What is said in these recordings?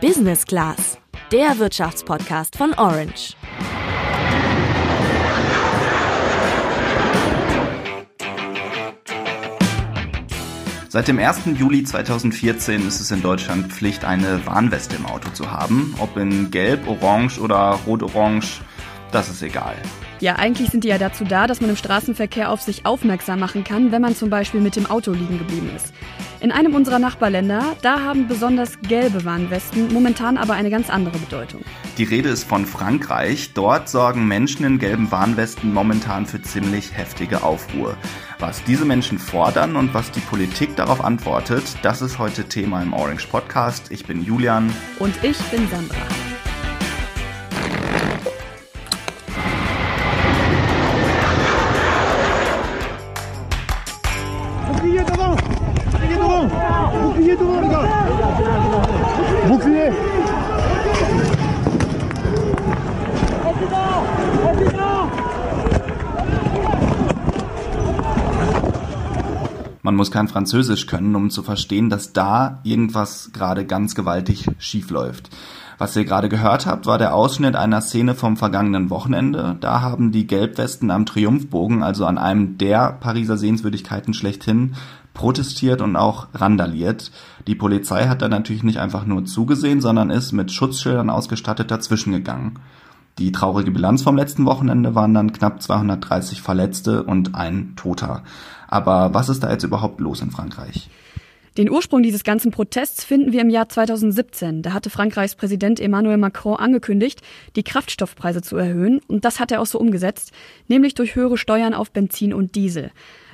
Business Class, der Wirtschaftspodcast von Orange. Seit dem 1. Juli 2014 ist es in Deutschland Pflicht, eine Warnweste im Auto zu haben. Ob in Gelb, Orange oder Rot-Orange, das ist egal. Ja, eigentlich sind die ja dazu da, dass man im Straßenverkehr auf sich aufmerksam machen kann, wenn man zum Beispiel mit dem Auto liegen geblieben ist. In einem unserer Nachbarländer, da haben besonders gelbe Warnwesten momentan aber eine ganz andere Bedeutung. Die Rede ist von Frankreich. Dort sorgen Menschen in gelben Warnwesten momentan für ziemlich heftige Aufruhr. Was diese Menschen fordern und was die Politik darauf antwortet, das ist heute Thema im Orange Podcast. Ich bin Julian. Und ich bin Sandra. Man muss kein Französisch können, um zu verstehen, dass da irgendwas gerade ganz gewaltig schief läuft. Was ihr gerade gehört habt, war der Ausschnitt einer Szene vom vergangenen Wochenende. Da haben die Gelbwesten am Triumphbogen, also an einem der Pariser Sehenswürdigkeiten schlechthin, protestiert und auch randaliert. Die Polizei hat da natürlich nicht einfach nur zugesehen, sondern ist mit Schutzschildern ausgestattet dazwischen gegangen. Die traurige Bilanz vom letzten Wochenende waren dann knapp 230 Verletzte und ein Toter. Aber was ist da jetzt überhaupt los in Frankreich? Den Ursprung dieses ganzen Protests finden wir im Jahr 2017. Da hatte Frankreichs Präsident Emmanuel Macron angekündigt, die Kraftstoffpreise zu erhöhen. Und das hat er auch so umgesetzt, nämlich durch höhere Steuern auf Benzin und Diesel.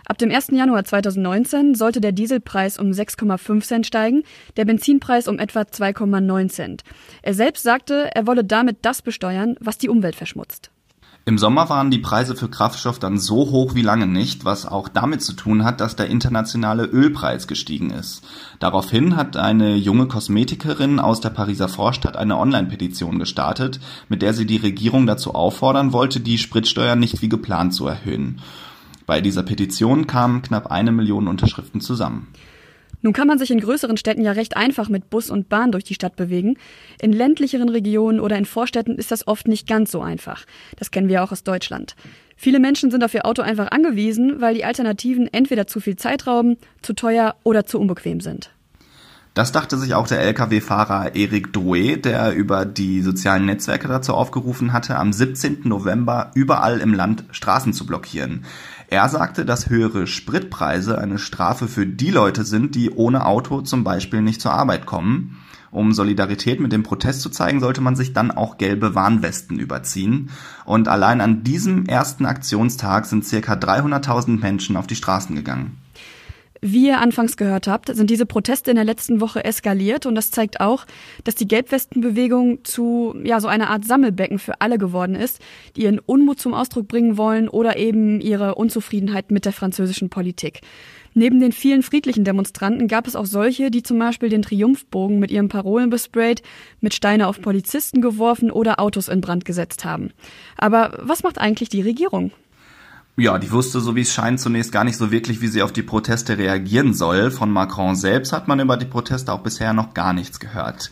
Ab dem 1. Januar 2019 sollte der Dieselpreis um 6,5 Cent steigen, der Benzinpreis um etwa 2,9 Cent. Er selbst sagte, er wolle damit das besteuern, was die Umwelt verschmutzt. Im Sommer waren die Preise für Kraftstoff dann so hoch wie lange nicht, was auch damit zu tun hat, dass der internationale Ölpreis gestiegen ist. Daraufhin hat eine junge Kosmetikerin aus der Pariser Vorstadt eine Online-Petition gestartet, mit der sie die Regierung dazu auffordern wollte, die Spritsteuer nicht wie geplant zu erhöhen. Bei dieser Petition kamen knapp eine Million Unterschriften zusammen. Nun kann man sich in größeren Städten ja recht einfach mit Bus und Bahn durch die Stadt bewegen. In ländlicheren Regionen oder in Vorstädten ist das oft nicht ganz so einfach. Das kennen wir auch aus Deutschland. Viele Menschen sind auf ihr Auto einfach angewiesen, weil die Alternativen entweder zu viel Zeit rauben, zu teuer oder zu unbequem sind. Das dachte sich auch der Lkw-Fahrer Eric Drouet, der über die sozialen Netzwerke dazu aufgerufen hatte, am 17. November überall im Land Straßen zu blockieren. Er sagte, dass höhere Spritpreise eine Strafe für die Leute sind, die ohne Auto zum Beispiel nicht zur Arbeit kommen. Um Solidarität mit dem Protest zu zeigen, sollte man sich dann auch gelbe Warnwesten überziehen. Und allein an diesem ersten Aktionstag sind circa 300.000 Menschen auf die Straßen gegangen. Wie ihr anfangs gehört habt, sind diese Proteste in der letzten Woche eskaliert und das zeigt auch, dass die Gelbwestenbewegung zu ja so einer Art Sammelbecken für alle geworden ist, die ihren Unmut zum Ausdruck bringen wollen oder eben ihre Unzufriedenheit mit der französischen Politik. Neben den vielen friedlichen Demonstranten gab es auch solche, die zum Beispiel den Triumphbogen mit ihren Parolen besprayt, mit Steine auf Polizisten geworfen oder Autos in Brand gesetzt haben. Aber was macht eigentlich die Regierung? Ja, die wusste, so wie es scheint, zunächst gar nicht so wirklich, wie sie auf die Proteste reagieren soll. Von Macron selbst hat man über die Proteste auch bisher noch gar nichts gehört.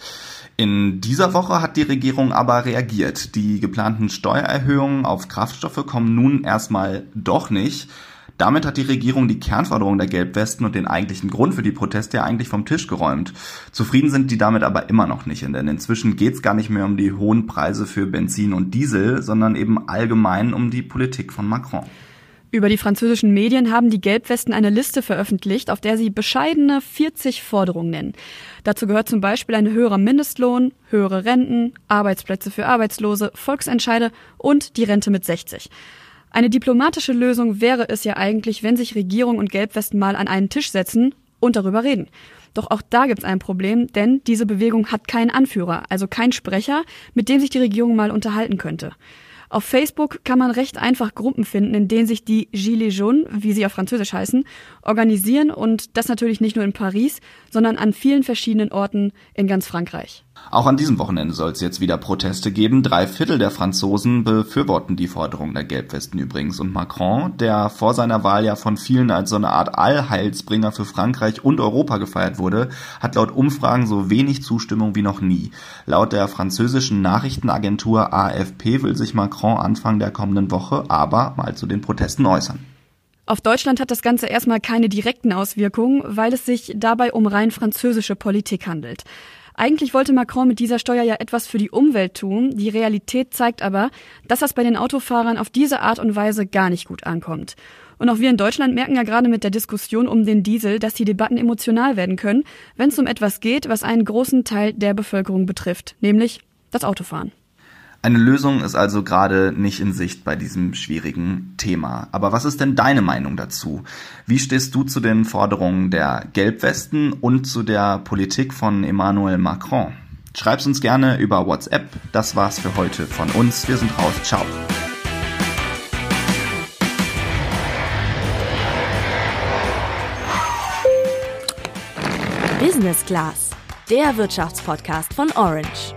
In dieser Woche hat die Regierung aber reagiert. Die geplanten Steuererhöhungen auf Kraftstoffe kommen nun erstmal doch nicht. Damit hat die Regierung die Kernforderung der Gelbwesten und den eigentlichen Grund für die Proteste ja eigentlich vom Tisch geräumt. Zufrieden sind die damit aber immer noch nicht, denn inzwischen geht es gar nicht mehr um die hohen Preise für Benzin und Diesel, sondern eben allgemein um die Politik von Macron. Über die französischen Medien haben die Gelbwesten eine Liste veröffentlicht, auf der sie bescheidene 40 Forderungen nennen. Dazu gehört zum Beispiel ein höherer Mindestlohn, höhere Renten, Arbeitsplätze für Arbeitslose, Volksentscheide und die Rente mit 60. Eine diplomatische Lösung wäre es ja eigentlich, wenn sich Regierung und Gelbwesten mal an einen Tisch setzen und darüber reden. Doch auch da gibt es ein Problem, denn diese Bewegung hat keinen Anführer, also keinen Sprecher, mit dem sich die Regierung mal unterhalten könnte. Auf Facebook kann man recht einfach Gruppen finden, in denen sich die Gilets jaunes, wie sie auf Französisch heißen, organisieren und das natürlich nicht nur in Paris, sondern an vielen verschiedenen Orten in ganz Frankreich. Auch an diesem Wochenende soll es jetzt wieder Proteste geben. Drei Viertel der Franzosen befürworten die Forderung der Gelbwesten übrigens. Und Macron, der vor seiner Wahl ja von vielen als so eine Art Allheilsbringer für Frankreich und Europa gefeiert wurde, hat laut Umfragen so wenig Zustimmung wie noch nie. Laut der französischen Nachrichtenagentur AFP will sich Macron Anfang der kommenden Woche aber mal zu den Protesten äußern. Auf Deutschland hat das Ganze erstmal keine direkten Auswirkungen, weil es sich dabei um rein französische Politik handelt. Eigentlich wollte Macron mit dieser Steuer ja etwas für die Umwelt tun. Die Realität zeigt aber, dass das bei den Autofahrern auf diese Art und Weise gar nicht gut ankommt. Und auch wir in Deutschland merken ja gerade mit der Diskussion um den Diesel, dass die Debatten emotional werden können, wenn es um etwas geht, was einen großen Teil der Bevölkerung betrifft, nämlich das Autofahren. Eine Lösung ist also gerade nicht in Sicht bei diesem schwierigen Thema. Aber was ist denn deine Meinung dazu? Wie stehst du zu den Forderungen der Gelbwesten und zu der Politik von Emmanuel Macron? Schreib's uns gerne über WhatsApp. Das war's für heute von uns. Wir sind raus. Ciao. Business Class, der Wirtschaftspodcast von Orange.